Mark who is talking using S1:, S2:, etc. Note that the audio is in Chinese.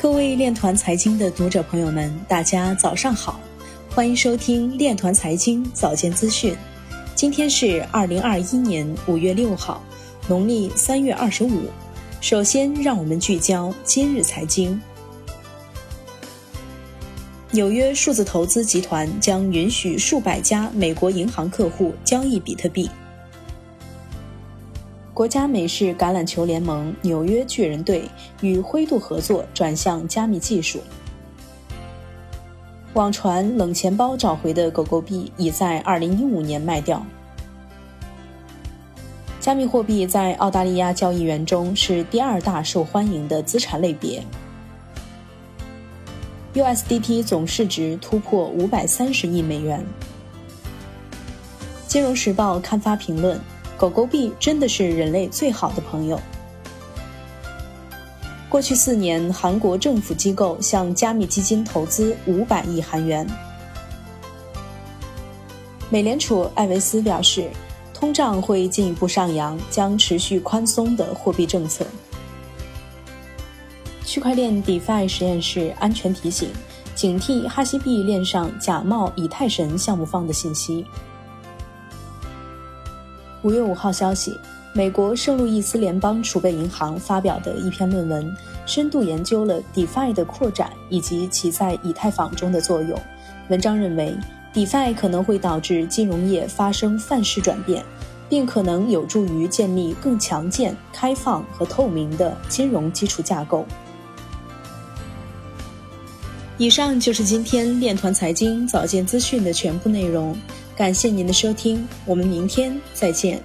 S1: 各位链团财经的读者朋友们，大家早上好，欢迎收听链团财经早间资讯。今天是二零二一年五月六号，农历三月二十五。首先，让我们聚焦今日财经。纽约数字投资集团将允许数百家美国银行客户交易比特币。国家美式橄榄球联盟纽约巨人队与灰度合作转向加密技术。网传冷钱包找回的狗狗币已在2015年卖掉。加密货币在澳大利亚交易员中是第二大受欢迎的资产类别。USDT 总市值突破530亿美元。金融时报刊发评论。狗狗币真的是人类最好的朋友。过去四年，韩国政府机构向加密基金投资五百亿韩元。美联储艾维斯表示，通胀会进一步上扬，将持续宽松的货币政策。区块链 DeFi 实验室安全提醒：警惕哈希币链上假冒以太神项目方的信息。五月五号消息，美国圣路易斯联邦储备银行发表的一篇论文，深度研究了 DeFi 的扩展以及其在以太坊中的作用。文章认为，DeFi 可能会导致金融业发生范式转变，并可能有助于建立更强健、开放和透明的金融基础架构。以上就是今天链团财经早间资讯的全部内容。感谢您的收听，我们明天再见。